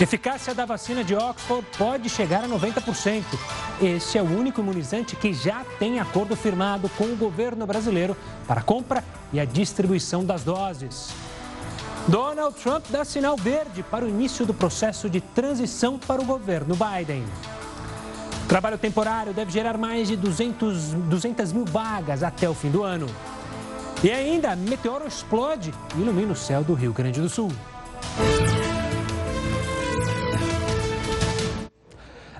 Eficácia da vacina de Oxford pode chegar a 90%. Este é o único imunizante que já tem acordo firmado com o governo brasileiro para a compra e a distribuição das doses. Donald Trump dá sinal verde para o início do processo de transição para o governo Biden. Trabalho temporário deve gerar mais de 200, 200 mil vagas até o fim do ano. E ainda, meteoro explode e ilumina o céu do Rio Grande do Sul.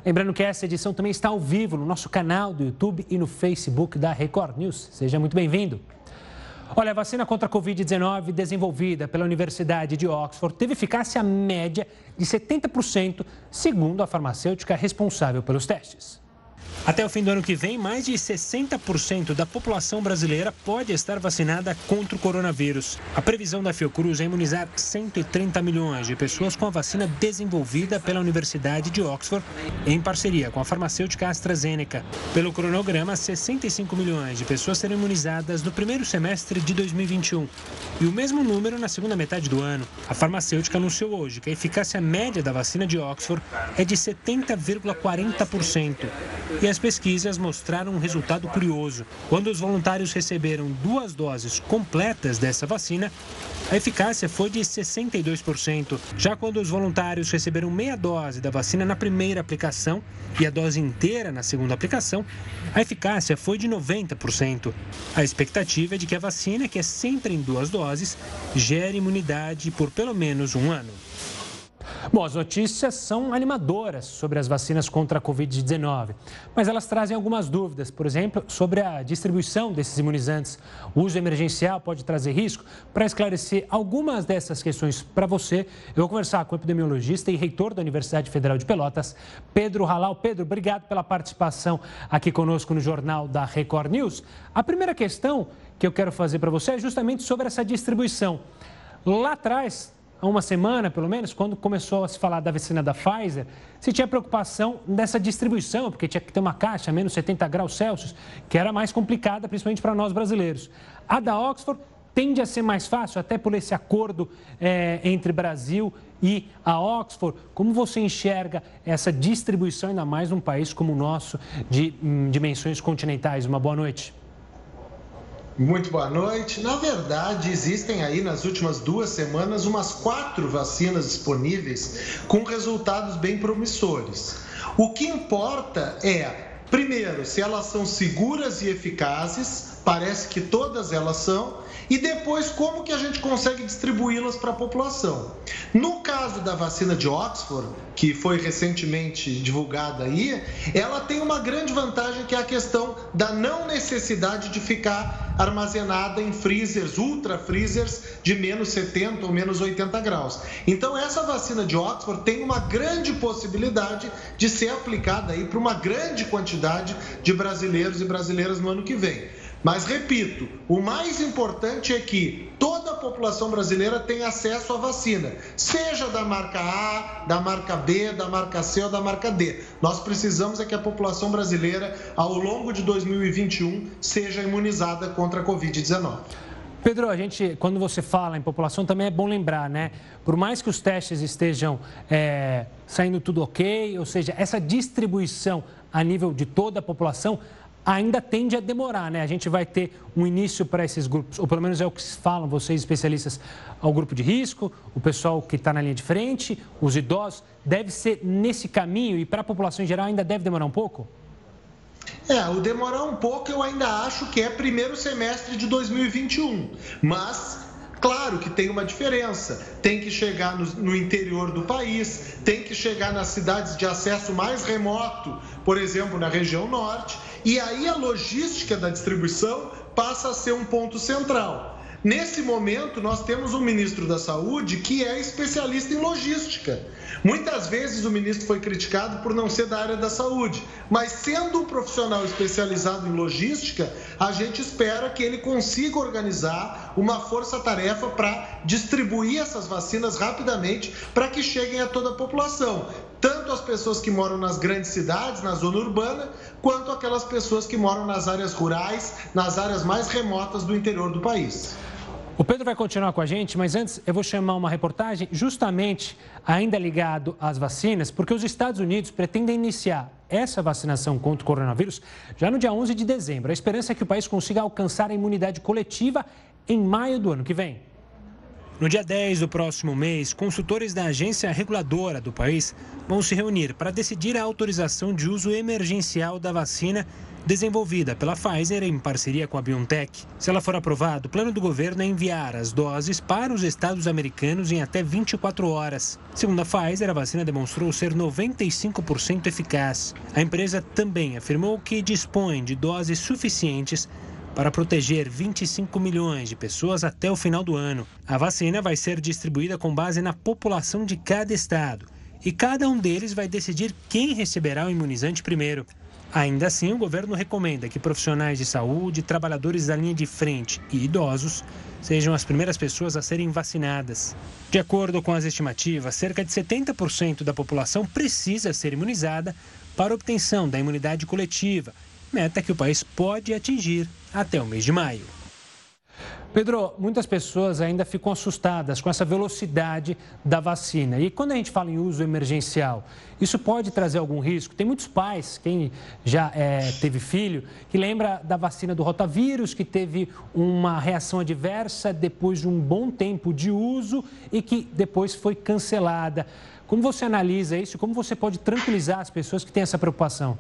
Lembrando que essa edição também está ao vivo no nosso canal do YouTube e no Facebook da Record News. Seja muito bem-vindo. Olha, a vacina contra a Covid-19 desenvolvida pela Universidade de Oxford teve eficácia média de 70%, segundo a farmacêutica responsável pelos testes. Até o fim do ano que vem, mais de 60% da população brasileira pode estar vacinada contra o coronavírus. A previsão da Fiocruz é imunizar 130 milhões de pessoas com a vacina desenvolvida pela Universidade de Oxford em parceria com a farmacêutica AstraZeneca. Pelo cronograma, 65 milhões de pessoas serão imunizadas no primeiro semestre de 2021 e o mesmo número na segunda metade do ano. A farmacêutica anunciou hoje que a eficácia média da vacina de Oxford é de 70,40% e as pesquisas mostraram um resultado curioso. Quando os voluntários receberam duas doses completas dessa vacina, a eficácia foi de 62%. Já quando os voluntários receberam meia dose da vacina na primeira aplicação e a dose inteira na segunda aplicação, a eficácia foi de 90%. A expectativa é de que a vacina, que é sempre em duas doses, gere imunidade por pelo menos um ano. Bom, as notícias são animadoras sobre as vacinas contra a Covid-19, mas elas trazem algumas dúvidas, por exemplo, sobre a distribuição desses imunizantes. O uso emergencial pode trazer risco? Para esclarecer algumas dessas questões para você, eu vou conversar com o epidemiologista e reitor da Universidade Federal de Pelotas, Pedro Halal. Pedro, obrigado pela participação aqui conosco no Jornal da Record News. A primeira questão que eu quero fazer para você é justamente sobre essa distribuição. Lá atrás, há uma semana, pelo menos, quando começou a se falar da vacina da Pfizer, se tinha preocupação dessa distribuição, porque tinha que ter uma caixa a menos 70 graus Celsius, que era mais complicada, principalmente para nós brasileiros. A da Oxford tende a ser mais fácil, até por esse acordo é, entre Brasil e a Oxford. Como você enxerga essa distribuição, ainda mais num país como o nosso, de hum, dimensões continentais? Uma boa noite. Muito boa noite. Na verdade, existem aí nas últimas duas semanas umas quatro vacinas disponíveis com resultados bem promissores. O que importa é, primeiro, se elas são seguras e eficazes, parece que todas elas são, e depois como que a gente consegue distribuí-las para a população. No caso da vacina de Oxford, que foi recentemente divulgada aí, ela tem uma grande vantagem que é a questão da não necessidade de ficar armazenada em freezers, ultra freezers de menos 70 ou menos 80 graus. Então essa vacina de Oxford tem uma grande possibilidade de ser aplicada aí para uma grande quantidade de brasileiros e brasileiras no ano que vem. Mas repito, o mais importante é que toda a população brasileira tenha acesso à vacina, seja da marca A, da marca B, da marca C ou da marca D. Nós precisamos é que a população brasileira, ao longo de 2021, seja imunizada contra a Covid-19. Pedro, a gente, quando você fala em população, também é bom lembrar, né? Por mais que os testes estejam é, saindo tudo ok, ou seja, essa distribuição a nível de toda a população ainda tende a demorar, né? A gente vai ter um início para esses grupos, ou pelo menos é o que falam vocês especialistas, ao grupo de risco, o pessoal que está na linha de frente, os idosos. Deve ser nesse caminho e para a população em geral ainda deve demorar um pouco? É, o demorar um pouco eu ainda acho que é primeiro semestre de 2021, mas Claro que tem uma diferença. Tem que chegar no, no, interior do país, tem que chegar nas cidades de acesso mais remoto, por exemplo, na região norte, e aí a logística da distribuição passa a ser um ponto central. Nesse momento, nós temos um ministro da Saúde que é especialista em logística. Muitas vezes o ministro foi criticado por não ser da área da saúde, mas sendo um profissional especializado em logística, a gente espera que ele consiga organizar uma força-tarefa para distribuir essas vacinas rapidamente para que cheguem a toda a população, tanto as pessoas que moram nas grandes cidades, na zona urbana, quanto aquelas pessoas que moram nas áreas rurais, nas áreas mais remotas do interior do país. O Pedro vai continuar com a gente, mas antes eu vou chamar uma reportagem justamente ainda ligado às vacinas, porque os Estados Unidos pretendem iniciar essa vacinação contra o coronavírus já no dia 11 de dezembro. A esperança é que o país consiga alcançar a imunidade coletiva em maio do ano que vem. No dia 10 do próximo mês, consultores da agência reguladora do país vão se reunir para decidir a autorização de uso emergencial da vacina desenvolvida pela Pfizer em parceria com a BioNTech. Se ela for aprovada, o plano do governo é enviar as doses para os estados americanos em até 24 horas. Segundo a Pfizer, a vacina demonstrou ser 95% eficaz. A empresa também afirmou que dispõe de doses suficientes para proteger 25 milhões de pessoas até o final do ano. A vacina vai ser distribuída com base na população de cada estado e cada um deles vai decidir quem receberá o imunizante primeiro. Ainda assim, o governo recomenda que profissionais de saúde, trabalhadores da linha de frente e idosos sejam as primeiras pessoas a serem vacinadas. De acordo com as estimativas, cerca de 70% da população precisa ser imunizada para obtenção da imunidade coletiva, meta que o país pode atingir até o mês de maio. Pedro, muitas pessoas ainda ficam assustadas com essa velocidade da vacina. E quando a gente fala em uso emergencial, isso pode trazer algum risco? Tem muitos pais, quem já é, teve filho, que lembra da vacina do rotavírus, que teve uma reação adversa depois de um bom tempo de uso e que depois foi cancelada. Como você analisa isso? Como você pode tranquilizar as pessoas que têm essa preocupação?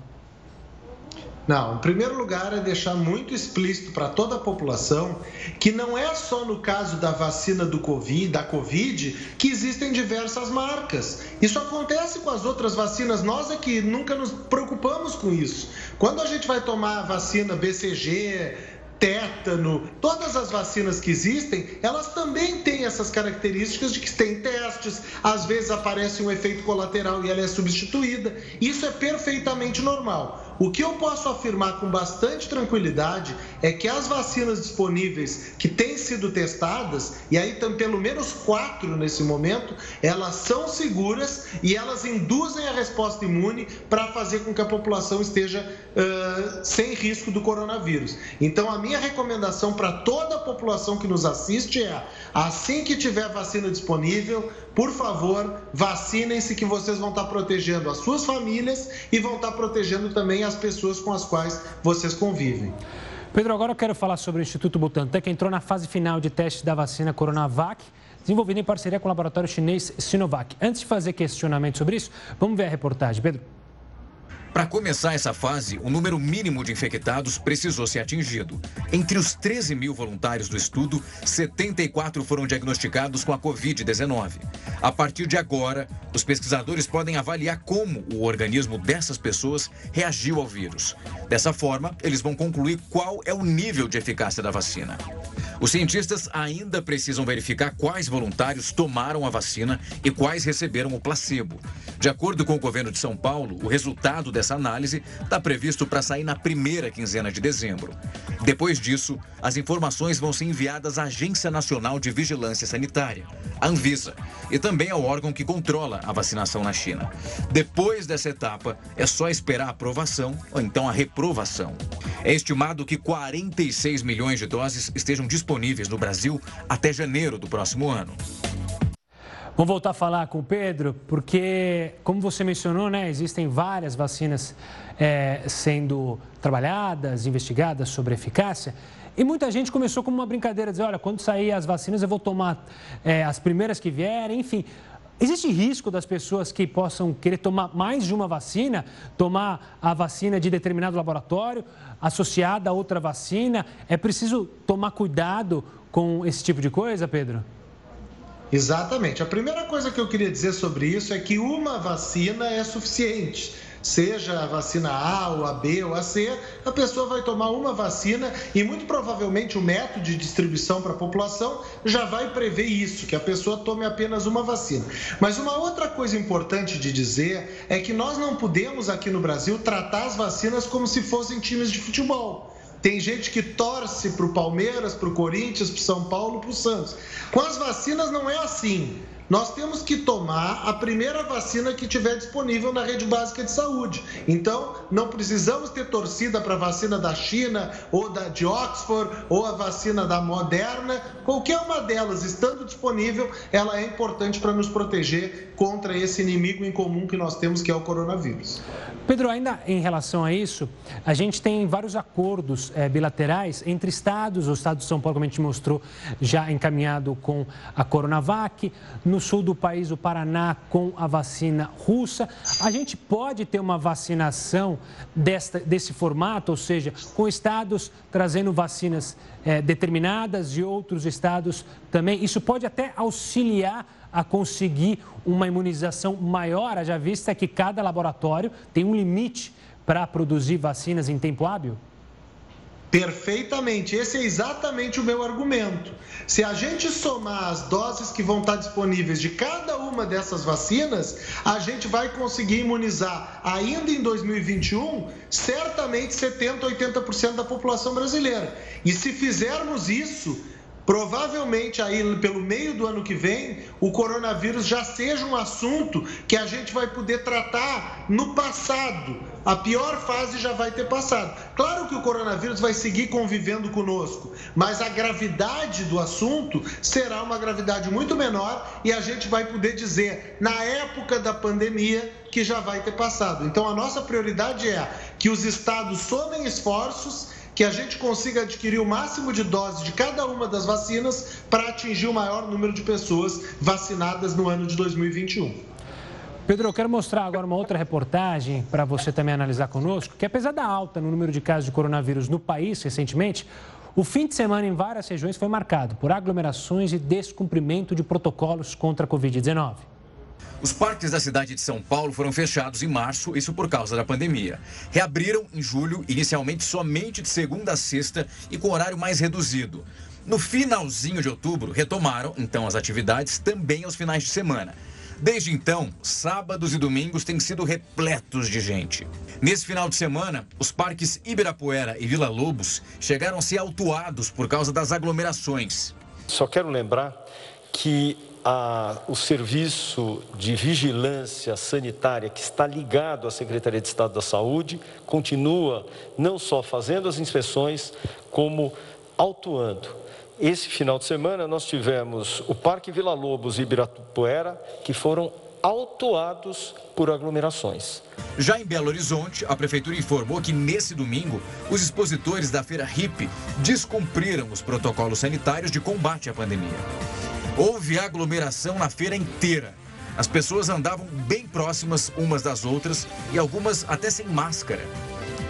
Não, em primeiro lugar é deixar muito explícito para toda a população que não é só no caso da vacina do Covid, da Covid, que existem diversas marcas. Isso acontece com as outras vacinas, nós é que nunca nos preocupamos com isso. Quando a gente vai tomar a vacina BCG, tétano, todas as vacinas que existem, elas também têm essas características de que tem testes, às vezes aparece um efeito colateral e ela é substituída. Isso é perfeitamente normal. O que eu posso afirmar com bastante tranquilidade é que as vacinas disponíveis que têm sido testadas, e aí tem pelo menos quatro nesse momento, elas são seguras e elas induzem a resposta imune para fazer com que a população esteja uh, sem risco do coronavírus. Então, a minha recomendação para toda a população que nos assiste é: assim que tiver vacina disponível, por favor, vacinem-se que vocês vão estar protegendo as suas famílias e vão estar protegendo também as pessoas com as quais vocês convivem. Pedro, agora eu quero falar sobre o Instituto Butantan, que entrou na fase final de teste da vacina Coronavac, desenvolvida em parceria com o laboratório chinês Sinovac. Antes de fazer questionamento sobre isso, vamos ver a reportagem. Pedro. Para começar essa fase, o número mínimo de infectados precisou ser atingido. Entre os 13 mil voluntários do estudo, 74 foram diagnosticados com a Covid-19. A partir de agora, os pesquisadores podem avaliar como o organismo dessas pessoas reagiu ao vírus. Dessa forma, eles vão concluir qual é o nível de eficácia da vacina. Os cientistas ainda precisam verificar quais voluntários tomaram a vacina e quais receberam o placebo. De acordo com o governo de São Paulo, o resultado dessa análise está previsto para sair na primeira quinzena de dezembro. Depois disso, as informações vão ser enviadas à Agência Nacional de Vigilância Sanitária, a Anvisa, e também ao órgão que controla a vacinação na China. Depois dessa etapa, é só esperar a aprovação ou então a reprovação. É estimado que 46 milhões de doses estejam disponíveis no Brasil até janeiro do próximo ano. Vamos voltar a falar com o Pedro, porque, como você mencionou, né, existem várias vacinas é, sendo trabalhadas, investigadas sobre eficácia. E muita gente começou como uma brincadeira, dizer, olha, quando sair as vacinas eu vou tomar é, as primeiras que vierem, enfim. Existe risco das pessoas que possam querer tomar mais de uma vacina, tomar a vacina de determinado laboratório, associada a outra vacina? É preciso tomar cuidado com esse tipo de coisa, Pedro? Exatamente. A primeira coisa que eu queria dizer sobre isso é que uma vacina é suficiente. Seja a vacina A, ou a B, ou a C, a pessoa vai tomar uma vacina e muito provavelmente o método de distribuição para a população já vai prever isso, que a pessoa tome apenas uma vacina. Mas uma outra coisa importante de dizer é que nós não podemos aqui no Brasil tratar as vacinas como se fossem times de futebol. Tem gente que torce para o Palmeiras, para o Corinthians, para o São Paulo, para o Santos. Com as vacinas não é assim. Nós temos que tomar a primeira vacina que tiver disponível na rede básica de saúde. Então, não precisamos ter torcida para a vacina da China ou da de Oxford ou a vacina da Moderna. Qualquer uma delas estando disponível, ela é importante para nos proteger contra esse inimigo em comum que nós temos, que é o coronavírus. Pedro, ainda em relação a isso, a gente tem vários acordos é, bilaterais entre estados. O estado de São Paulo, como a gente mostrou, já encaminhado com a Coronavac. No sul do país, o Paraná, com a vacina russa. A gente pode ter uma vacinação desta, desse formato, ou seja, com estados trazendo vacinas é, determinadas e outros estados também. Isso pode até auxiliar a conseguir uma imunização maior, haja vista que cada laboratório tem um limite para produzir vacinas em tempo hábil? Perfeitamente, esse é exatamente o meu argumento. Se a gente somar as doses que vão estar disponíveis de cada uma dessas vacinas, a gente vai conseguir imunizar ainda em 2021 certamente 70, 80% da população brasileira. E se fizermos isso, Provavelmente aí pelo meio do ano que vem, o coronavírus já seja um assunto que a gente vai poder tratar no passado. A pior fase já vai ter passado. Claro que o coronavírus vai seguir convivendo conosco, mas a gravidade do assunto será uma gravidade muito menor e a gente vai poder dizer, na época da pandemia, que já vai ter passado. Então a nossa prioridade é que os estados somem esforços que a gente consiga adquirir o máximo de doses de cada uma das vacinas para atingir o maior número de pessoas vacinadas no ano de 2021. Pedro, eu quero mostrar agora uma outra reportagem para você também analisar conosco, que apesar da alta no número de casos de coronavírus no país recentemente, o fim de semana em várias regiões foi marcado por aglomerações e descumprimento de protocolos contra a Covid-19. Os parques da cidade de São Paulo foram fechados em março, isso por causa da pandemia. Reabriram em julho, inicialmente somente de segunda a sexta e com horário mais reduzido. No finalzinho de outubro, retomaram então as atividades também aos finais de semana. Desde então, sábados e domingos têm sido repletos de gente. Nesse final de semana, os parques Ibirapuera e Vila Lobos chegaram a ser autuados por causa das aglomerações. Só quero lembrar que a, o serviço de vigilância sanitária que está ligado à Secretaria de Estado da Saúde continua não só fazendo as inspeções, como autuando. Esse final de semana nós tivemos o Parque Vila Lobos e Ibirapuera que foram autuados por aglomerações. Já em Belo Horizonte, a prefeitura informou que nesse domingo, os expositores da feira HIP descumpriram os protocolos sanitários de combate à pandemia. Houve aglomeração na feira inteira. As pessoas andavam bem próximas umas das outras e algumas até sem máscara.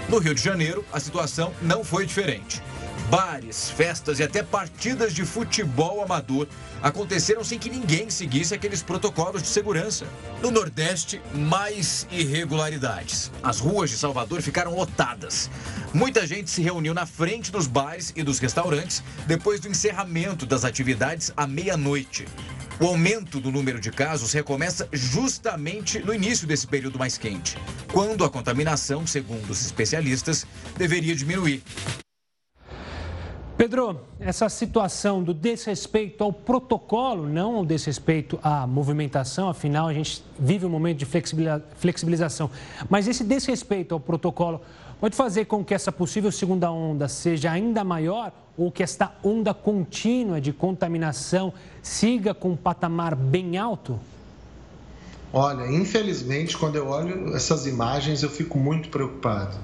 No Rio de Janeiro, a situação não foi diferente. Bares, festas e até partidas de futebol amador aconteceram sem que ninguém seguisse aqueles protocolos de segurança. No Nordeste, mais irregularidades. As ruas de Salvador ficaram lotadas. Muita gente se reuniu na frente dos bares e dos restaurantes depois do encerramento das atividades à meia-noite. O aumento do número de casos recomeça justamente no início desse período mais quente, quando a contaminação, segundo os especialistas, deveria diminuir. Pedro, essa situação do desrespeito ao protocolo, não ao desrespeito à movimentação, afinal a gente vive um momento de flexibilização, mas esse desrespeito ao protocolo pode fazer com que essa possível segunda onda seja ainda maior ou que esta onda contínua de contaminação siga com um patamar bem alto? Olha, infelizmente, quando eu olho essas imagens, eu fico muito preocupado.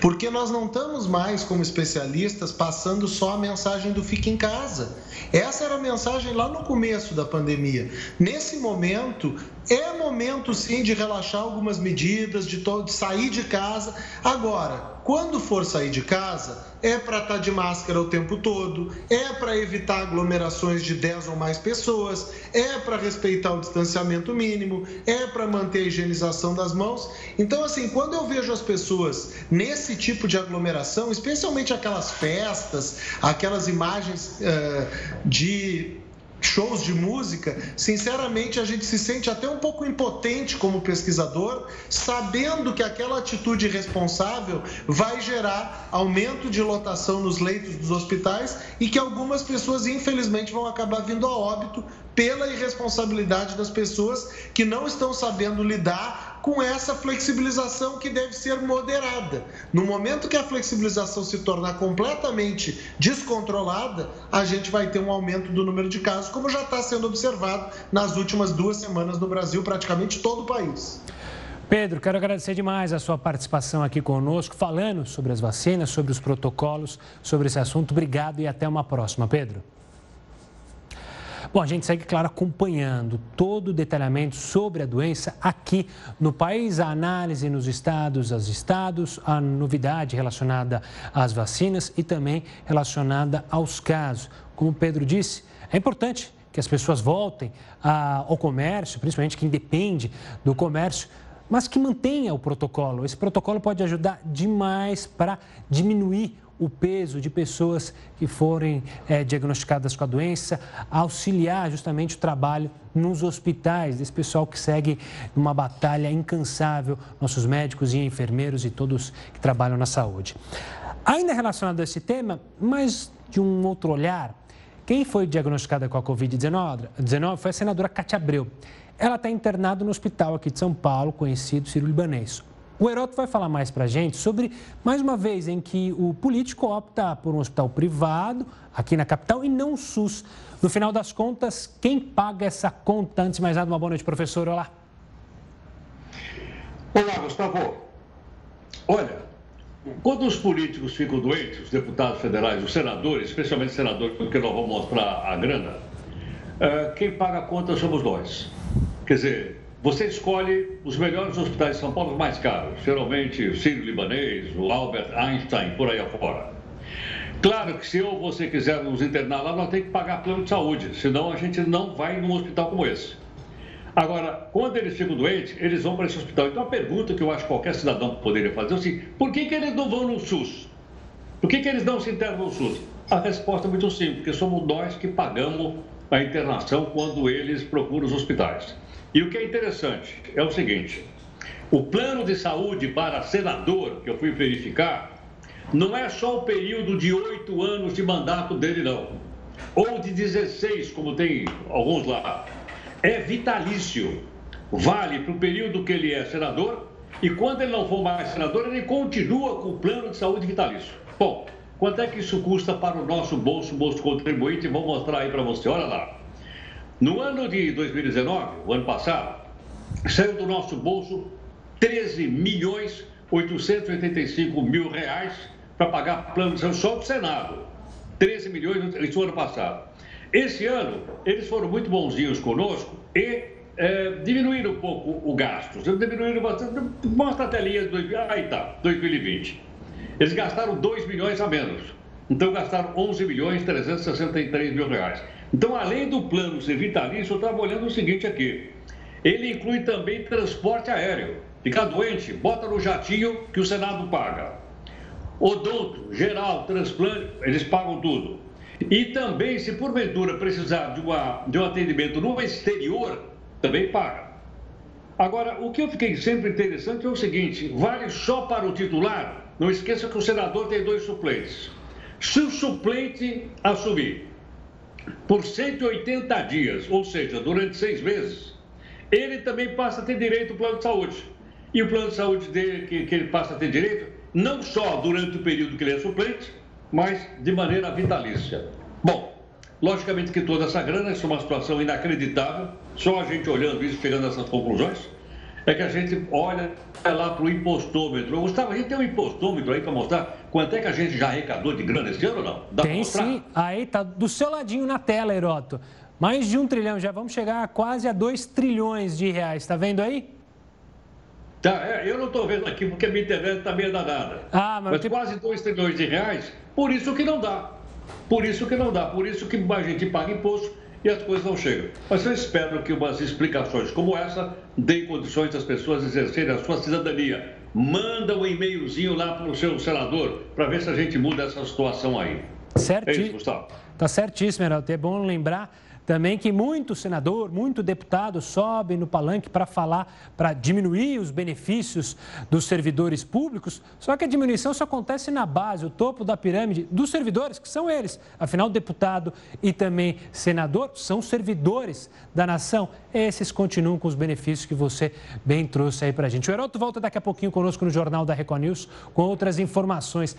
Porque nós não estamos mais, como especialistas, passando só a mensagem do fique em casa. Essa era a mensagem lá no começo da pandemia. Nesse momento, é momento sim de relaxar algumas medidas, de, de sair de casa. Agora, quando for sair de casa, é para estar tá de máscara o tempo todo, é para evitar aglomerações de 10 ou mais pessoas, é para respeitar o distanciamento mínimo, é para manter a higienização das mãos. Então, assim, quando eu vejo as pessoas nesse tipo de aglomeração, especialmente aquelas festas, aquelas imagens uh, de shows de música, sinceramente a gente se sente até um pouco impotente como pesquisador, sabendo que aquela atitude irresponsável vai gerar aumento de lotação nos leitos dos hospitais e que algumas pessoas, infelizmente, vão acabar vindo a óbito pela irresponsabilidade das pessoas que não estão sabendo lidar com essa flexibilização que deve ser moderada. No momento que a flexibilização se tornar completamente descontrolada, a gente vai ter um aumento do número de casos, como já está sendo observado nas últimas duas semanas no Brasil, praticamente todo o país. Pedro, quero agradecer demais a sua participação aqui conosco, falando sobre as vacinas, sobre os protocolos, sobre esse assunto. Obrigado e até uma próxima, Pedro. Bom, a gente segue, claro, acompanhando todo o detalhamento sobre a doença aqui no país, a análise nos estados, aos estados, a novidade relacionada às vacinas e também relacionada aos casos. Como o Pedro disse, é importante que as pessoas voltem ao comércio, principalmente quem depende do comércio, mas que mantenha o protocolo. Esse protocolo pode ajudar demais para diminuir o peso de pessoas que forem é, diagnosticadas com a doença, auxiliar justamente o trabalho nos hospitais, desse pessoal que segue uma batalha incansável, nossos médicos e enfermeiros e todos que trabalham na saúde. Ainda relacionado a esse tema, mas de um outro olhar, quem foi diagnosticada com a Covid-19 foi a senadora Cátia Abreu. Ela está internada no hospital aqui de São Paulo, conhecido Sírio-Libanês. O Heroto vai falar mais para a gente sobre, mais uma vez, em que o político opta por um hospital privado aqui na capital e não o SUS. No final das contas, quem paga essa conta? Antes de mais nada, uma boa noite, professor. Olá. Olá, Gustavo. Olha, quando os políticos ficam doentes, os deputados federais, os senadores, especialmente os senadores, porque nós vamos mostrar a grana, eh, quem paga a conta somos nós. Quer dizer, você escolhe os melhores hospitais de São Paulo, os mais caros, geralmente o Sírio-Libanês, o Albert Einstein, por aí afora. Claro que se eu você quiser nos internar lá, nós temos que pagar plano de saúde, senão a gente não vai num hospital como esse. Agora, quando eles ficam doentes, eles vão para esse hospital. Então, a pergunta que eu acho que qualquer cidadão poderia fazer é assim: por que, que eles não vão no SUS? Por que, que eles não se internam no SUS? A resposta é muito simples, porque somos nós que pagamos a internação quando eles procuram os hospitais. E o que é interessante é o seguinte: o plano de saúde para senador, que eu fui verificar, não é só o período de oito anos de mandato dele, não. Ou de 16, como tem alguns lá. É vitalício. Vale para o período que ele é senador e quando ele não for mais senador, ele continua com o plano de saúde vitalício. Bom, quanto é que isso custa para o nosso bolso, bolso contribuinte? Vou mostrar aí para você. Olha lá. No ano de 2019, o ano passado, saiu do nosso bolso 13 milhões 885 mil reais para pagar plano de saúde só do Senado. 13 milhões isso ano passado. Esse ano, eles foram muito bonzinhos conosco e é, diminuíram um pouco o gasto. Diminuíram bastante. Mostra a telinha de aí tá, 2020. Eles gastaram 2 milhões a menos. Então gastaram 11 milhões 363 mil reais. Então, além do plano ser vitalício, eu estava olhando o seguinte aqui. Ele inclui também transporte aéreo. Ficar doente, bota no jatinho que o Senado paga. Odonto, geral, transplante, eles pagam tudo. E também, se porventura precisar de, uma, de um atendimento no exterior, também paga. Agora, o que eu fiquei sempre interessante é o seguinte: vale só para o titular? Não esqueça que o senador tem dois suplentes. Se o suplente assumir por 180 dias, ou seja, durante seis meses, ele também passa a ter direito ao plano de saúde. E o plano de saúde dele, que, que ele passa a ter direito, não só durante o período que ele é suplente, mas de maneira vitalícia. Bom, logicamente que toda essa grana é uma situação inacreditável, só a gente olhando isso, chegando a essas conclusões é que a gente olha lá para o impostômetro. Gustavo, a gente tem um impostômetro aí para mostrar quanto é que a gente já arrecadou de grana esse ano ou não? Dá tem sim. Aí tá do seu ladinho na tela, Heroto. Mais de um trilhão, já vamos chegar a quase a dois trilhões de reais. Está vendo aí? Tá, é, eu não estou vendo aqui porque a minha internet está meio danada. Ah, mas, mas tem... quase dois trilhões de reais, por isso que não dá. Por isso que não dá, por isso que a gente paga imposto e as coisas não chegam. Mas eu espero que umas explicações como essa deem condições das pessoas exercerem a sua cidadania. Manda um e-mailzinho lá para o seu senador para ver se a gente muda essa situação aí. Certíssimo. É isso, Gustavo. Tá certíssimo, Heraldo. É bom lembrar também que muito senador, muito deputado sobe no palanque para falar, para diminuir os benefícios dos servidores públicos, só que a diminuição só acontece na base, o topo da pirâmide dos servidores, que são eles. Afinal, deputado e também senador são servidores da nação. Esses continuam com os benefícios que você bem trouxe aí para a gente. O Heroto volta daqui a pouquinho conosco no Jornal da Record News com outras informações.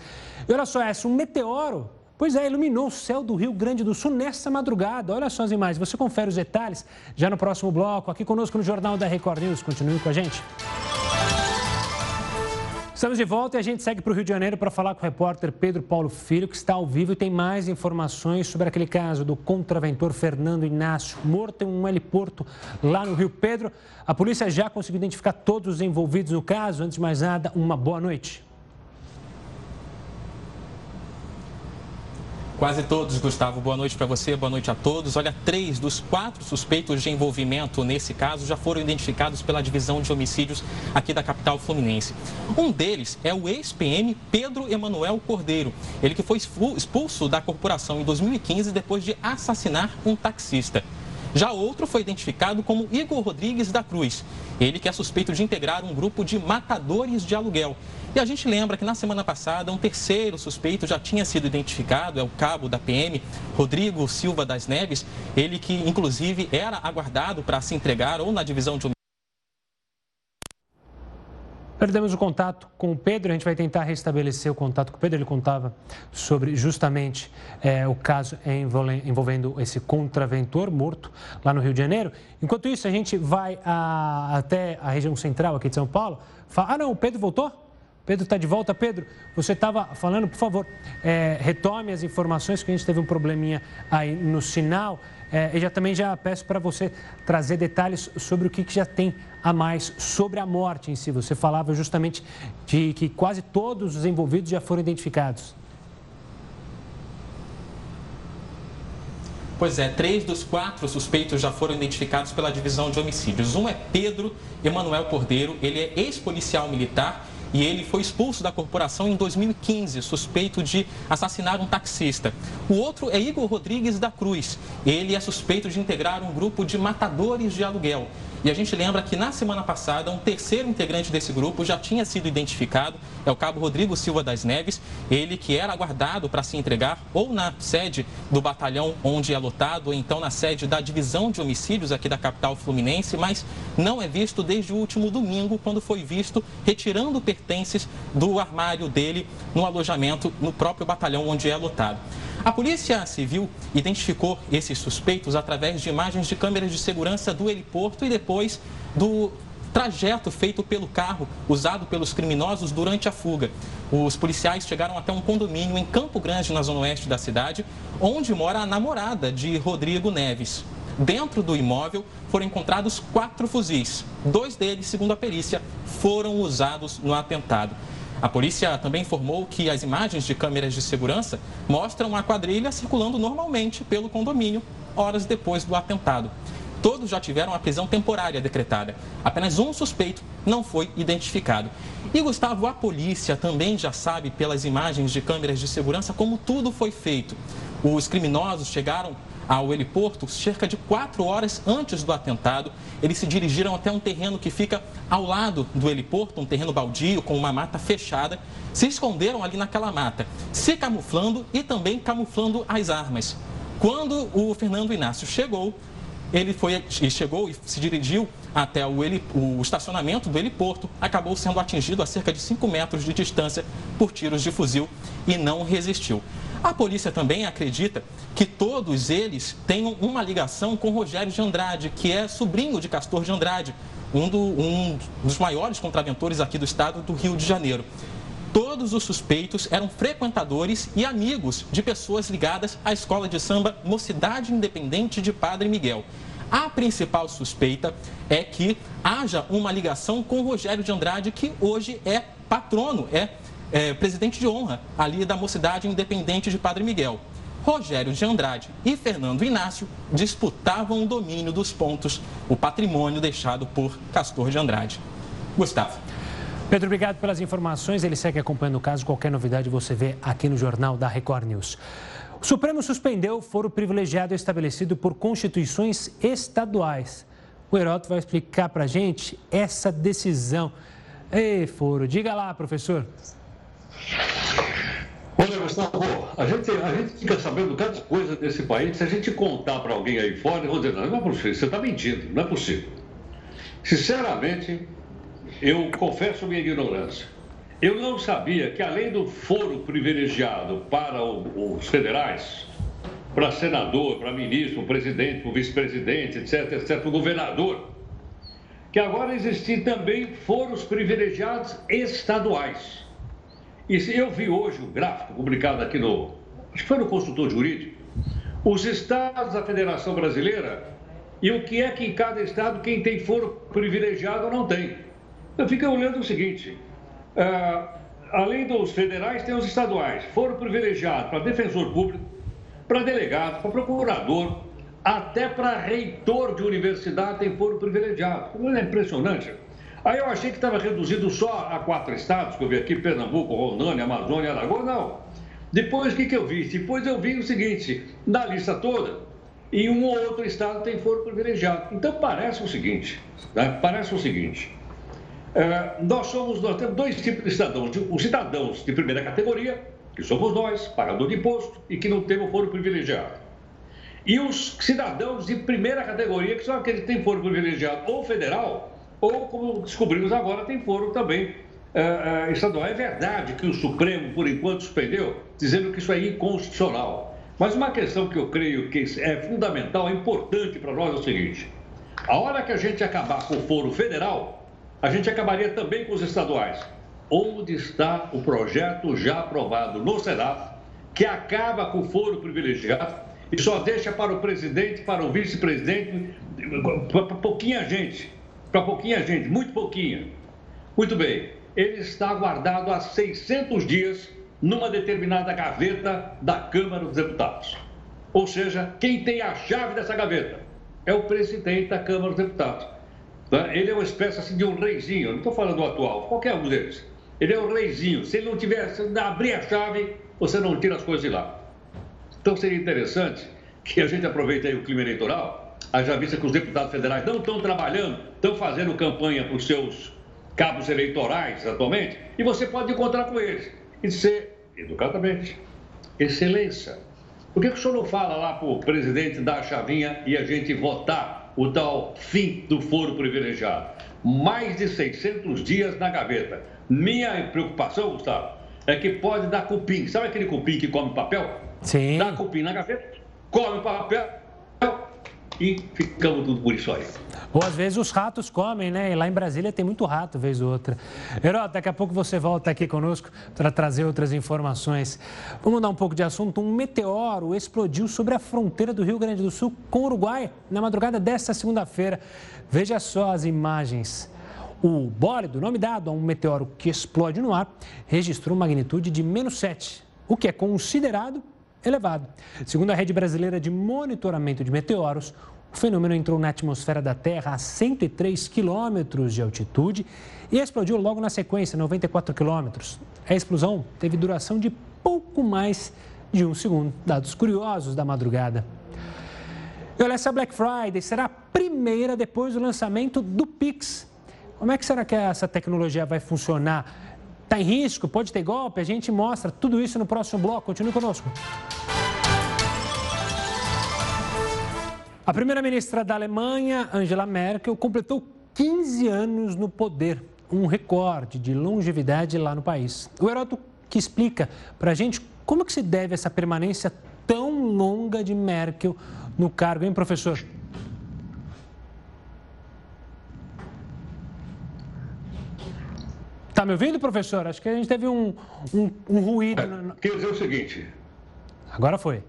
E olha só essa, um meteoro Pois é, iluminou o céu do Rio Grande do Sul nessa madrugada. Olha só as imagens. Você confere os detalhes já no próximo bloco, aqui conosco no Jornal da Record News. Continue com a gente. Estamos de volta e a gente segue para o Rio de Janeiro para falar com o repórter Pedro Paulo Filho, que está ao vivo e tem mais informações sobre aquele caso do contraventor Fernando Inácio, morto em um heliporto lá no Rio Pedro. A polícia já conseguiu identificar todos os envolvidos no caso. Antes de mais nada, uma boa noite. Quase todos, Gustavo. Boa noite para você, boa noite a todos. Olha, três dos quatro suspeitos de envolvimento nesse caso já foram identificados pela divisão de homicídios aqui da capital fluminense. Um deles é o ex-PM Pedro Emanuel Cordeiro, ele que foi expulso da corporação em 2015 depois de assassinar um taxista. Já outro foi identificado como Igor Rodrigues da Cruz, ele que é suspeito de integrar um grupo de matadores de aluguel. E a gente lembra que na semana passada um terceiro suspeito já tinha sido identificado, é o cabo da PM, Rodrigo Silva das Neves, ele que inclusive era aguardado para se entregar ou na divisão de Perdemos o contato com o Pedro, a gente vai tentar restabelecer o contato com o Pedro. Ele contava sobre justamente é, o caso envolvendo esse contraventor morto lá no Rio de Janeiro. Enquanto isso, a gente vai a, até a região central aqui de São Paulo. Fala, ah, não, o Pedro voltou? Pedro está de volta. Pedro, você estava falando, por favor, é, retome as informações, que a gente teve um probleminha aí no sinal. É, e já também já peço para você trazer detalhes sobre o que, que já tem a mais sobre a morte em si. Você falava justamente de que quase todos os envolvidos já foram identificados. Pois é, três dos quatro suspeitos já foram identificados pela divisão de homicídios. Um é Pedro Emanuel Cordeiro, ele é ex-policial militar e ele foi expulso da corporação em 2015, suspeito de assassinar um taxista. O outro é Igor Rodrigues da Cruz. Ele é suspeito de integrar um grupo de matadores de aluguel. E a gente lembra que na semana passada, um terceiro integrante desse grupo já tinha sido identificado, é o cabo Rodrigo Silva das Neves, ele que era aguardado para se entregar ou na sede do batalhão onde é lotado, ou então na sede da divisão de homicídios aqui da capital fluminense, mas não é visto desde o último domingo, quando foi visto retirando pertences do armário dele no alojamento no próprio batalhão onde é lotado. A Polícia Civil identificou esses suspeitos através de imagens de câmeras de segurança do heliporto e depois do trajeto feito pelo carro usado pelos criminosos durante a fuga. Os policiais chegaram até um condomínio em Campo Grande, na zona oeste da cidade, onde mora a namorada de Rodrigo Neves. Dentro do imóvel foram encontrados quatro fuzis. Dois deles, segundo a perícia, foram usados no atentado. A polícia também informou que as imagens de câmeras de segurança mostram a quadrilha circulando normalmente pelo condomínio horas depois do atentado. Todos já tiveram a prisão temporária decretada. Apenas um suspeito não foi identificado. E Gustavo, a polícia também já sabe pelas imagens de câmeras de segurança como tudo foi feito. Os criminosos chegaram ao heliporto cerca de quatro horas antes do atentado. Eles se dirigiram até um terreno que fica ao lado do heliporto, um terreno baldio com uma mata fechada. Se esconderam ali naquela mata, se camuflando e também camuflando as armas. Quando o Fernando Inácio chegou, ele foi e chegou e se dirigiu até o, heli, o, estacionamento do heliporto, acabou sendo atingido a cerca de 5 metros de distância por tiros de fuzil e não resistiu. A polícia também acredita que todos eles tenham uma ligação com Rogério de Andrade, que é sobrinho de Castor de Andrade, um, do, um dos maiores contraventores aqui do estado do Rio de Janeiro. Todos os suspeitos eram frequentadores e amigos de pessoas ligadas à escola de samba Mocidade Independente de Padre Miguel. A principal suspeita é que haja uma ligação com Rogério de Andrade, que hoje é patrono, é é, presidente de honra ali da Mocidade Independente de Padre Miguel. Rogério de Andrade e Fernando Inácio disputavam o domínio dos pontos, o patrimônio deixado por Castor de Andrade. Gustavo. Pedro, obrigado pelas informações. Ele segue acompanhando o caso. Qualquer novidade você vê aqui no Jornal da Record News. O Supremo suspendeu o foro privilegiado estabelecido por constituições estaduais. O Heroto vai explicar para gente essa decisão. Ei, foro, diga lá, professor. Olha, Gustavo, a gente, a gente fica sabendo cada coisa desse país. Se a gente contar para alguém aí fora, vou dizer, não, não é possível, você está mentindo, não é possível. Sinceramente, eu confesso minha ignorância. Eu não sabia que, além do foro privilegiado para os federais, para senador, para ministro, para presidente, para vice-presidente, etc., etc., para governador, que agora existem também foros privilegiados estaduais. E eu vi hoje um gráfico publicado aqui no, acho que foi no consultor jurídico, os estados da Federação Brasileira e o que é que em cada estado quem tem foro privilegiado não tem. Eu fico olhando o seguinte, uh, além dos federais, tem os estaduais, foro privilegiado para defensor público, para delegado, para procurador, até para reitor de universidade tem foro privilegiado. É impressionante. Aí eu achei que estava reduzido só a quatro estados, que eu vi aqui, Pernambuco, Rondônia, Amazônia, Alagoas, não. Depois, o que, que eu vi? Depois eu vi o seguinte, na lista toda, em um ou outro estado tem foro privilegiado. Então, parece o seguinte, né? parece o seguinte, é, nós somos, nós temos dois tipos de cidadãos, os cidadãos de primeira categoria, que somos nós, pagador de imposto, e que não temos foro privilegiado. E os cidadãos de primeira categoria, que são aqueles que têm foro privilegiado ou federal, ou, como descobrimos agora, tem foro também uh, uh, estadual. É verdade que o Supremo, por enquanto, suspendeu, dizendo que isso é inconstitucional. Mas uma questão que eu creio que é fundamental, é importante para nós é o seguinte: a hora que a gente acabar com o foro federal, a gente acabaria também com os estaduais. Onde está o projeto já aprovado no Senado, que acaba com o foro privilegiado e só deixa para o presidente, para o vice-presidente, pouquinha gente para pouquinha gente, muito pouquinha. Muito bem, ele está guardado há 600 dias numa determinada gaveta da Câmara dos Deputados. Ou seja, quem tem a chave dessa gaveta é o presidente da Câmara dos Deputados. Tá? Ele é uma espécie assim, de um reizinho, não estou falando do atual, qualquer um deles. Ele é um reizinho. Se ele não tiver, se abrir a chave, você não tira as coisas de lá. Então seria interessante que a gente aproveite aí o clima eleitoral Haja vista que os deputados federais não estão trabalhando, estão fazendo campanha para os seus cabos eleitorais atualmente, e você pode encontrar com eles e dizer, educadamente, excelência, por que, que o senhor não fala lá para o presidente dar a chavinha e a gente votar o tal fim do foro privilegiado? Mais de 600 dias na gaveta. Minha preocupação, Gustavo, é que pode dar cupim. Sabe aquele cupim que come papel? Sim. Dá cupim na gaveta, come papel, e ficamos tudo por isso aí. Ou às vezes os ratos comem, né? E lá em Brasília tem muito rato, vez ou outra. Herói, daqui a pouco você volta aqui conosco para trazer outras informações. Vamos mudar um pouco de assunto. Um meteoro explodiu sobre a fronteira do Rio Grande do Sul com o Uruguai na madrugada desta segunda-feira. Veja só as imagens. O bólido, nome dado a um meteoro que explode no ar, registrou magnitude de menos 7, o que é considerado elevado. Segundo a Rede Brasileira de Monitoramento de Meteoros, o fenômeno entrou na atmosfera da Terra a 103 quilômetros de altitude e explodiu logo na sequência, 94 quilômetros. A explosão teve duração de pouco mais de um segundo. Dados curiosos da madrugada. E olha, essa Black Friday será a primeira depois do lançamento do Pix. Como é que será que essa tecnologia vai funcionar? Está em risco? Pode ter golpe? A gente mostra tudo isso no próximo bloco. Continue conosco. A primeira-ministra da Alemanha, Angela Merkel, completou 15 anos no poder, um recorde de longevidade lá no país. O Heroto que explica para a gente como que se deve essa permanência tão longa de Merkel no cargo, hein, professor? Está me ouvindo, professor? Acho que a gente teve um, um, um ruído. É, quer dizer o seguinte. Agora foi.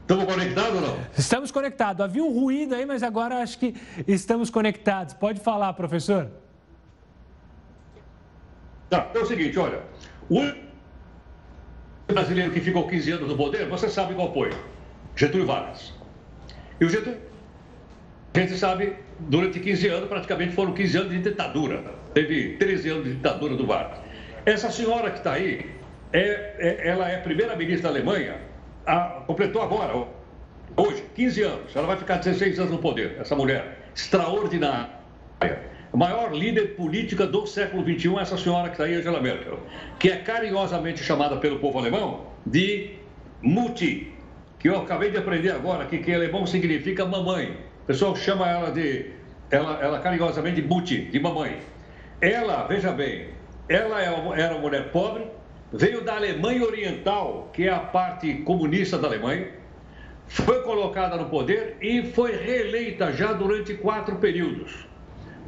Estamos conectados ou não? Estamos conectados. Havia um ruído aí, mas agora acho que estamos conectados. Pode falar, professor. Tá, é o seguinte, olha. O brasileiro que ficou 15 anos no poder, você sabe qual foi? Getúlio Vargas. E o Getúlio a gente sabe, durante 15 anos, praticamente foram 15 anos de ditadura. Teve 13 anos de ditadura do Vargas. Essa senhora que está aí, é, é ela é primeira-ministra da Alemanha, a, completou agora, hoje, 15 anos. Ela vai ficar 16 anos no poder, essa mulher extraordinária. A maior líder política do século XXI é essa senhora que está aí, Angela Merkel, que é carinhosamente chamada pelo povo alemão de Mutti, que eu acabei de aprender agora, que, que em alemão significa mamãe. O pessoal chama ela de, ela, ela carinhosamente de Mutti, de mamãe. Ela, veja bem, ela é era uma mulher pobre, veio da Alemanha Oriental, que é a parte comunista da Alemanha, foi colocada no poder e foi reeleita já durante quatro períodos.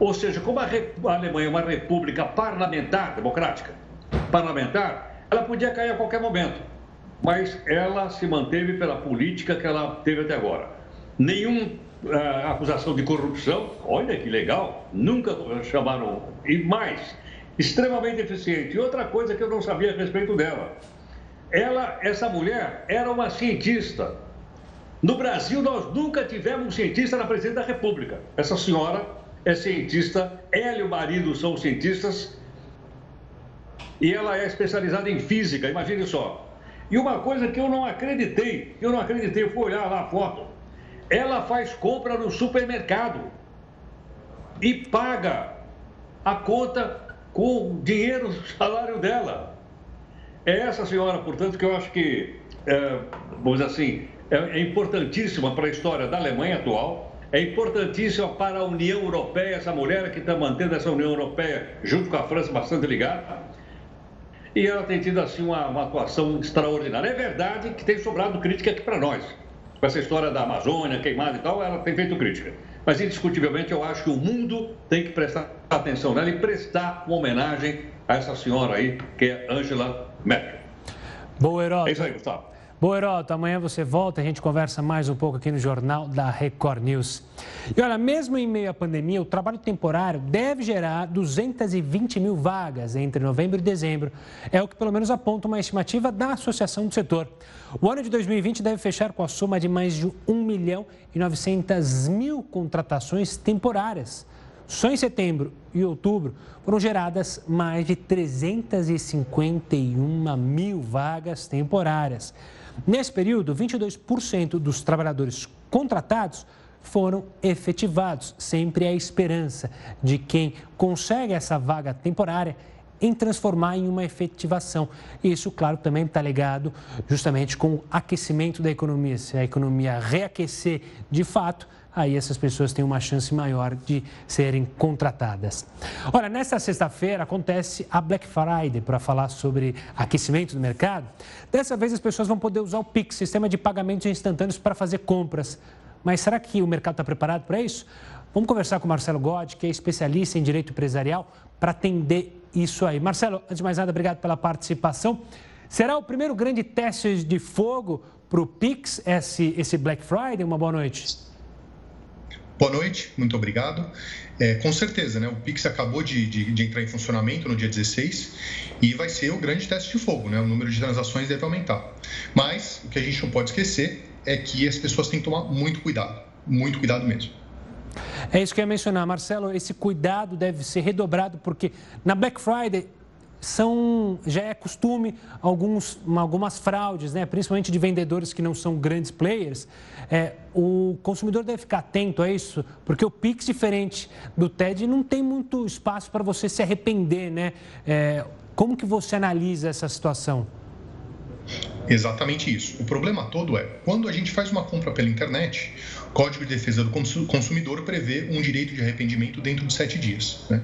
Ou seja, como a, a Alemanha é uma república parlamentar, democrática, parlamentar, ela podia cair a qualquer momento. Mas ela se manteve pela política que ela teve até agora. Nenhuma acusação de corrupção, olha que legal, nunca chamaram. E mais, extremamente eficiente. E outra coisa que eu não sabia a respeito dela. Ela, essa mulher, era uma cientista no Brasil, nós nunca tivemos cientista na presidência da República. Essa senhora é cientista, ela e o marido são cientistas, e ela é especializada em física, imagine só. E uma coisa que eu não acreditei, eu não acreditei, fui olhar lá a foto. Ela faz compra no supermercado e paga a conta com dinheiro do salário dela. É essa senhora, portanto, que eu acho que, é, vamos dizer assim, é, é importantíssima para a história da Alemanha atual, é importantíssima para a União Europeia, essa mulher que está mantendo essa União Europeia junto com a França bastante ligada. E ela tem tido assim uma, uma atuação extraordinária. É verdade que tem sobrado crítica aqui para nós. Com essa história da Amazônia, queimada e tal, ela tem feito crítica. Mas, indiscutivelmente, eu acho que o mundo tem que prestar atenção nela e prestar uma homenagem a essa senhora aí, que é Angela Merkel. Boa, Herói. É isso aí, Gustavo. Boa, Heroto, amanhã você volta, a gente conversa mais um pouco aqui no Jornal da Record News. E olha, mesmo em meio à pandemia, o trabalho temporário deve gerar 220 mil vagas entre novembro e dezembro. É o que pelo menos aponta uma estimativa da Associação do Setor. O ano de 2020 deve fechar com a soma de mais de 1 milhão e 900 mil contratações temporárias. Só em setembro e outubro foram geradas mais de 351 mil vagas temporárias. Nesse período, 22% dos trabalhadores contratados foram efetivados. Sempre a esperança de quem consegue essa vaga temporária em transformar em uma efetivação. Isso, claro, também está ligado justamente com o aquecimento da economia. Se a economia reaquecer de fato, aí essas pessoas têm uma chance maior de serem contratadas. Olha, nesta sexta-feira acontece a Black Friday para falar sobre aquecimento do mercado. Dessa vez as pessoas vão poder usar o Pix, sistema de pagamentos instantâneos, para fazer compras. Mas será que o mercado está preparado para isso? Vamos conversar com o Marcelo God, que é especialista em direito empresarial, para atender isso aí. Marcelo, antes de mais nada, obrigado pela participação. Será o primeiro grande teste de fogo para o Pix esse, esse Black Friday? Uma boa noite. Boa noite, muito obrigado. É, com certeza, né? O Pix acabou de, de, de, entrar em funcionamento no dia 16 e vai ser o grande teste de fogo, né? O número de transações deve aumentar. Mas o que a gente não pode esquecer é que as pessoas têm que tomar muito cuidado, muito cuidado mesmo. É isso que eu ia mencionar, Marcelo. Esse cuidado deve ser redobrado porque na Black Friday são já é costume alguns, algumas fraudes, né? principalmente de vendedores que não são grandes players. É, o consumidor deve ficar atento a isso, porque o Pix, diferente do TED, não tem muito espaço para você se arrepender. Né? É, como que você analisa essa situação? Exatamente isso. O problema todo é, quando a gente faz uma compra pela internet, Código de Defesa do Consumidor prevê um direito de arrependimento dentro de sete dias. Né?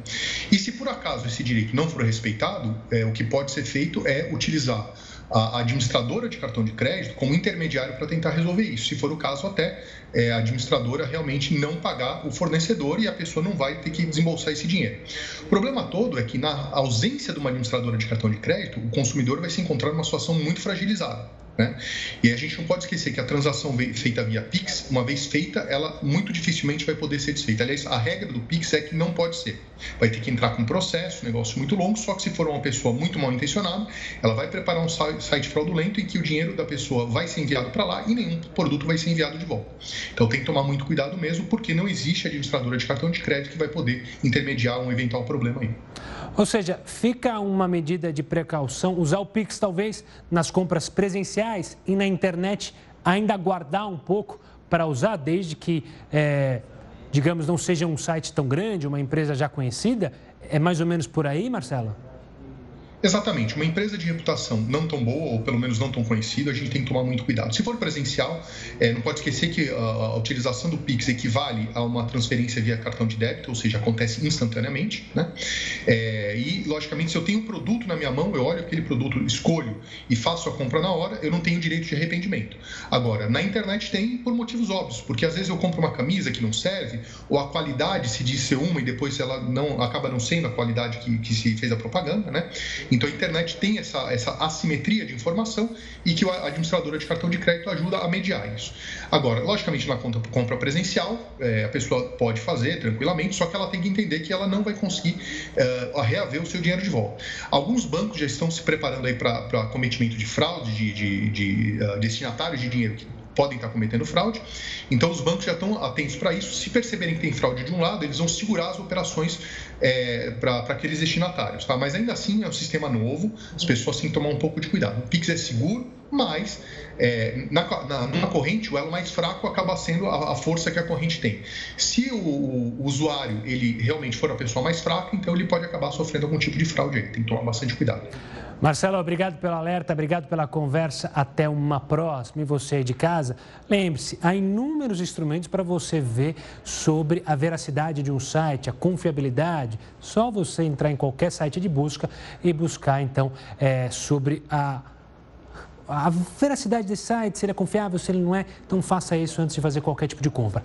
E se por acaso esse direito não for respeitado, é, o que pode ser feito é utilizar a administradora de cartão de crédito como intermediário para tentar resolver isso. Se for o caso, até é, a administradora realmente não pagar o fornecedor e a pessoa não vai ter que desembolsar esse dinheiro. O problema todo é que, na ausência de uma administradora de cartão de crédito, o consumidor vai se encontrar numa situação muito fragilizada. Né? E a gente não pode esquecer que a transação feita via Pix, uma vez feita, ela muito dificilmente vai poder ser desfeita. Aliás, a regra do Pix é que não pode ser. Vai ter que entrar com um processo, um negócio muito longo, só que se for uma pessoa muito mal intencionada, ela vai preparar um site fraudulento em que o dinheiro da pessoa vai ser enviado para lá e nenhum produto vai ser enviado de volta. Então tem que tomar muito cuidado mesmo, porque não existe administradora de cartão de crédito que vai poder intermediar um eventual problema aí. Ou seja, fica uma medida de precaução usar o Pix talvez nas compras presenciais e na internet ainda aguardar um pouco para usar, desde que, é, digamos, não seja um site tão grande, uma empresa já conhecida? É mais ou menos por aí, Marcelo? Exatamente. Uma empresa de reputação não tão boa, ou pelo menos não tão conhecida, a gente tem que tomar muito cuidado. Se for presencial, é, não pode esquecer que a, utilização do Pix equivale a uma transferência via cartão de débito, ou seja, acontece instantaneamente. Né? É, e, logicamente, se eu tenho um produto na minha mão, eu olho aquele produto, escolho e faço a compra na hora, eu não tenho direito de arrependimento. Agora, na internet tem por motivos óbvios, porque às vezes eu compro uma camisa que não serve, ou a qualidade se diz ser uma e depois ela não acaba não sendo a qualidade que, que se fez a propaganda, né? Então a internet tem essa, essa assimetria de informação e que a administradora de cartão de crédito ajuda a mediar isso. Agora, logicamente, na conta, compra presencial, é, a pessoa pode fazer tranquilamente, só que ela tem que entender que ela não vai conseguir é, reaver o seu dinheiro de volta. Alguns bancos já estão se preparando aí para cometimento de fraude, de, de, de uh, destinatários de dinheiro que podem estar cometendo fraude. Então, os bancos já estão atentos para isso. Se perceberem que tem fraude de um lado, eles vão segurar as operações é, para aqueles destinatários. Tá? Mas ainda assim, é um sistema novo, as pessoas têm que tomar um pouco de cuidado. O Pix é seguro, mas é, na, na, na, corrente, o elo mais fraco acaba sendo a, a força que a corrente tem. Se o, o, usuário ele realmente for a pessoa mais fraca, então ele pode acabar sofrendo algum tipo de fraude aí. Tem que tomar bastante cuidado. Marcelo, obrigado pelo alerta, obrigado pela conversa. Até uma próxima. E você aí de casa, lembre-se, há inúmeros instrumentos para você ver sobre a veracidade de um site, a confiabilidade. Só você entrar em qualquer site de busca e buscar, então, é, sobre a a veracidade desse site, se ele é confiável, se ele não é. Então faça isso antes de fazer qualquer tipo de compra.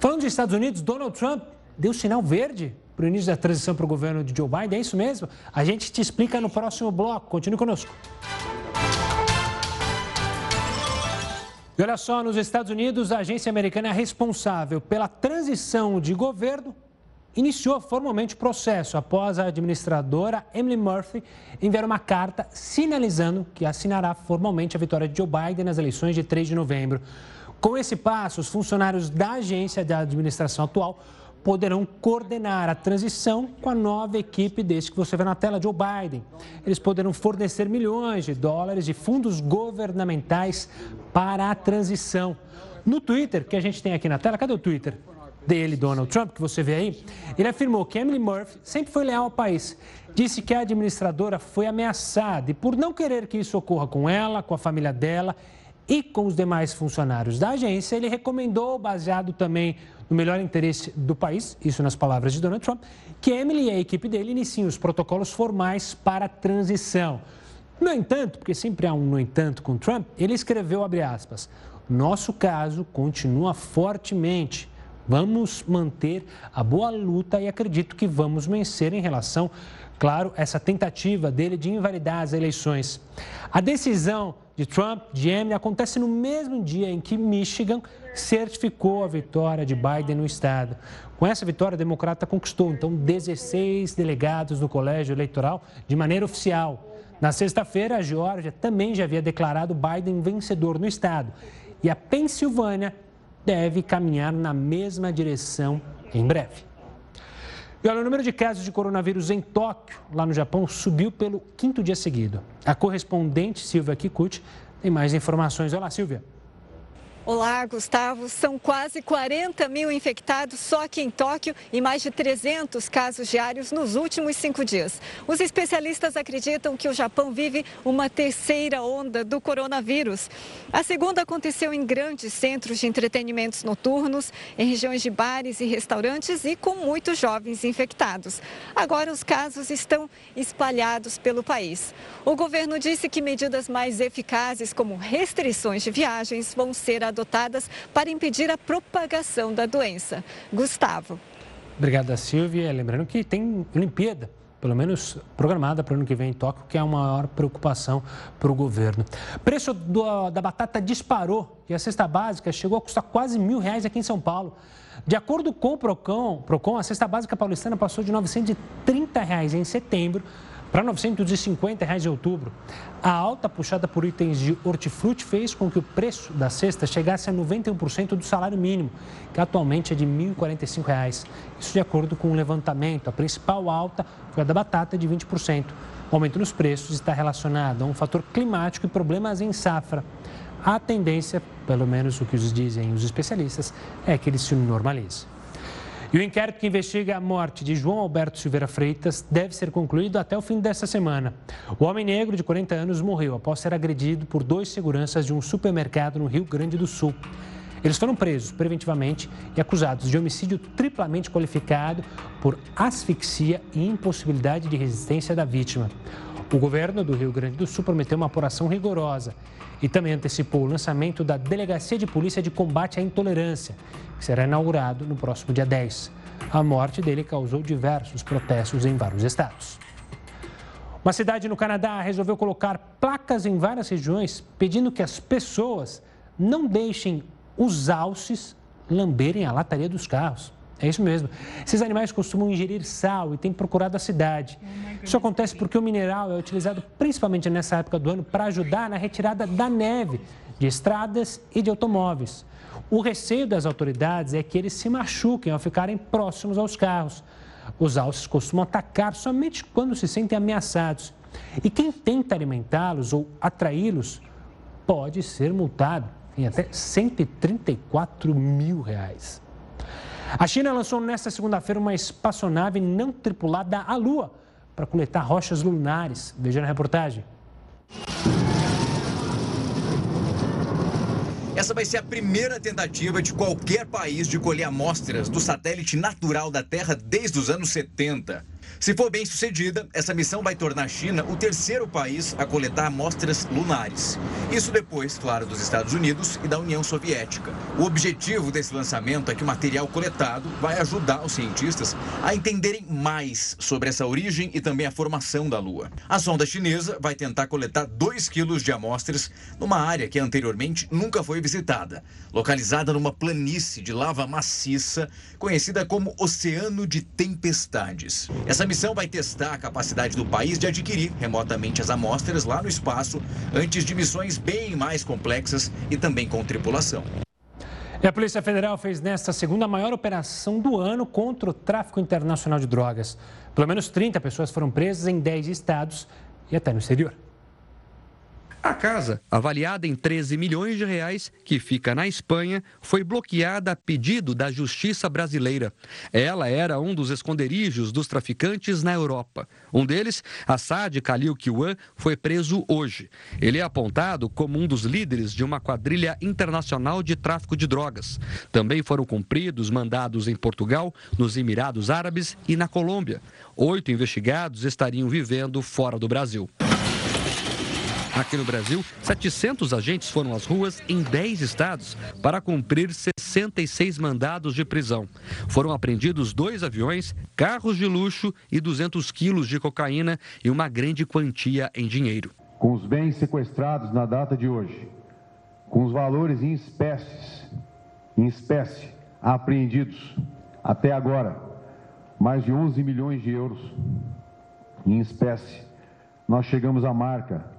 Falando dos Estados Unidos, Donald Trump deu sinal verde para o início da transição para o governo de Joe Biden. É isso mesmo? A gente te explica no próximo bloco. Continue conosco. E olha só, nos Estados Unidos, a agência americana responsável pela transição de governo iniciou formalmente o processo após a administradora Emily Murphy enviar uma carta sinalizando que assinará formalmente a vitória de Joe Biden nas eleições de 3 de novembro. Com esse passo, os funcionários da agência da administração atual poderão coordenar a transição com a nova equipe deste que você vê na tela, Joe Biden. Eles poderão fornecer milhões de dólares de fundos governamentais para a transição. No Twitter, que a gente tem aqui na tela, cadê o Twitter? dele, Donald Trump, que você vê aí, ele afirmou que Emily Murphy sempre foi leal ao país. Disse que a administradora foi ameaçada e, por não querer que isso ocorra com ela, com a família dela e com os demais funcionários da agência, ele recomendou, baseado também no melhor interesse do país, isso nas palavras de Donald Trump, que Emily e a equipe dele iniciem os protocolos formais para a transição. No entanto, porque sempre há um no entanto com Trump, ele escreveu, abre aspas, nosso caso continua fortemente. Vamos manter a boa luta e acredito que vamos vencer em relação, claro, essa tentativa dele de invalidar as eleições. A decisão de Trump, de Emily, acontece no mesmo dia em que Michigan certificou a vitória de Biden no estado. Com essa vitória, a democrata conquistou, então, 16 delegados no colégio eleitoral de maneira oficial. Na sexta-feira, a Geórgia também já havia declarado Biden vencedor no estado. E a Pensilvânia deve caminhar na mesma direção em breve. E olha, o número de casos de coronavírus em Tóquio, lá no Japão, subiu pelo quinto dia seguido. A correspondente Silvia Kikuchi tem mais informações. Olá, Silvia. Olá, Gustavo. São quase 40 mil infectados só aqui em Tóquio e mais de 300 casos diários nos últimos cinco dias. Os especialistas acreditam que o Japão vive uma terceira onda do coronavírus. A segunda aconteceu em grandes centros de entretenimentos noturnos, em regiões de bares e restaurantes e com muitos jovens infectados. Agora, os casos estão espalhados pelo país. O governo disse que medidas mais eficazes, como restrições de viagens, vão ser adotadas adotadas para impedir a propagação da doença. Gustavo. Obrigada, Silvia. Lembrando que tem Olimpíada pelo menos programada para o ano que vem em Tóquio, que é a maior preocupação para o governo. Preço do, da batata disparou e a cesta básica chegou a custar quase mil reais aqui em São Paulo. De acordo com o Procon, Procon a cesta básica paulistana passou de 930 reais em setembro para 950 reais em outubro. A alta puxada por itens de hortifruti fez com que o preço da cesta chegasse a 91% do salário mínimo, que atualmente é de 1.045 reais. Isso de acordo com o um levantamento. A principal alta foi a da batata, de 20%. O aumento nos preços está relacionado a um fator climático e problemas em safra. A tendência, pelo menos o que dizem os especialistas, é que ele se normalize. E o inquérito que investiga a morte de João Alberto Silveira Freitas deve ser concluído até o fim desta semana. O homem negro de 40 anos morreu após ser agredido por dois seguranças de um supermercado no Rio Grande do Sul. Eles foram presos preventivamente e acusados de homicídio triplamente qualificado por asfixia e impossibilidade de resistência da vítima. O governo do Rio Grande do Sul prometeu uma apuração rigorosa e também antecipou o lançamento da Delegacia de Polícia de Combate à Intolerância, que será inaugurado no próximo dia 10. A morte dele causou diversos protestos em vários estados. Uma cidade no Canadá resolveu colocar placas em várias regiões pedindo que as pessoas não deixem os alces lamberem a lataria dos carros. É isso mesmo. Esses animais costumam ingerir sal e têm procurado a cidade. Isso acontece porque o mineral é utilizado principalmente nessa época do ano para ajudar na retirada da neve de estradas e de automóveis. O receio das autoridades é que eles se machuquem ao ficarem próximos aos carros. Os alces costumam atacar somente quando se sentem ameaçados. E quem tenta alimentá-los ou atraí-los pode ser multado em até 134 mil reais. A China lançou nesta segunda-feira uma espaçonave não tripulada à Lua para coletar rochas lunares. Veja na reportagem. Essa vai ser a primeira tentativa de qualquer país de colher amostras do satélite natural da Terra desde os anos 70. Se for bem sucedida, essa missão vai tornar a China o terceiro país a coletar amostras lunares. Isso depois, claro, dos Estados Unidos e da União Soviética. O objetivo desse lançamento é que o material coletado vai ajudar os cientistas a entenderem mais sobre essa origem e também a formação da Lua. A sonda chinesa vai tentar coletar 2 quilos de amostras numa área que anteriormente nunca foi visitada, localizada numa planície de lava maciça conhecida como Oceano de Tempestades. Essa missão vai testar a capacidade do país de adquirir remotamente as amostras lá no espaço antes de missões bem mais complexas e também com tripulação. E a Polícia Federal fez nesta segunda maior operação do ano contra o tráfico internacional de drogas. Pelo menos 30 pessoas foram presas em 10 estados e até no exterior. A casa, avaliada em 13 milhões de reais, que fica na Espanha, foi bloqueada a pedido da justiça brasileira. Ela era um dos esconderijos dos traficantes na Europa. Um deles, Assad Khalil Kiwan, foi preso hoje. Ele é apontado como um dos líderes de uma quadrilha internacional de tráfico de drogas. Também foram cumpridos mandados em Portugal, nos Emirados Árabes e na Colômbia. Oito investigados estariam vivendo fora do Brasil. Aqui no Brasil, 700 agentes foram às ruas em 10 estados para cumprir 66 mandados de prisão. Foram apreendidos dois aviões, carros de luxo e 200 quilos de cocaína e uma grande quantia em dinheiro. Com os bens sequestrados na data de hoje, com os valores em espécies, em espécie apreendidos até agora, mais de 11 milhões de euros em espécie, nós chegamos à marca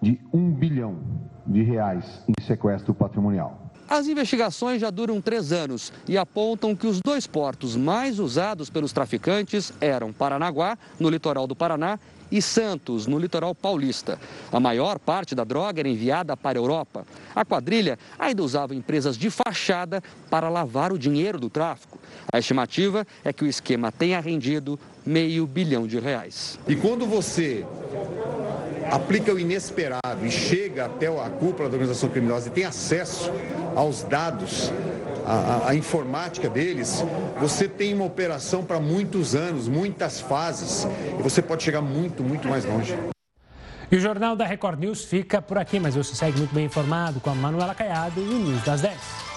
de um bilhão de reais em sequestro patrimonial. As investigações já duram três anos e apontam que os dois portos mais usados pelos traficantes eram Paranaguá, no litoral do Paraná, e Santos, no litoral paulista. A maior parte da droga era enviada para a Europa. A quadrilha ainda usava empresas de fachada para lavar o dinheiro do tráfico. A estimativa é que o esquema tenha rendido meio bilhão de reais. E quando você aplica o inesperado e chega até a cúpula da organização criminosa e tem acesso aos dados, a, informática deles, você tem uma operação para muitos anos, muitas fases, e você pode chegar muito, muito mais longe. E o Jornal da Record News fica por aqui, mas você segue muito bem informado com a Manuela Caiado e o News das 10.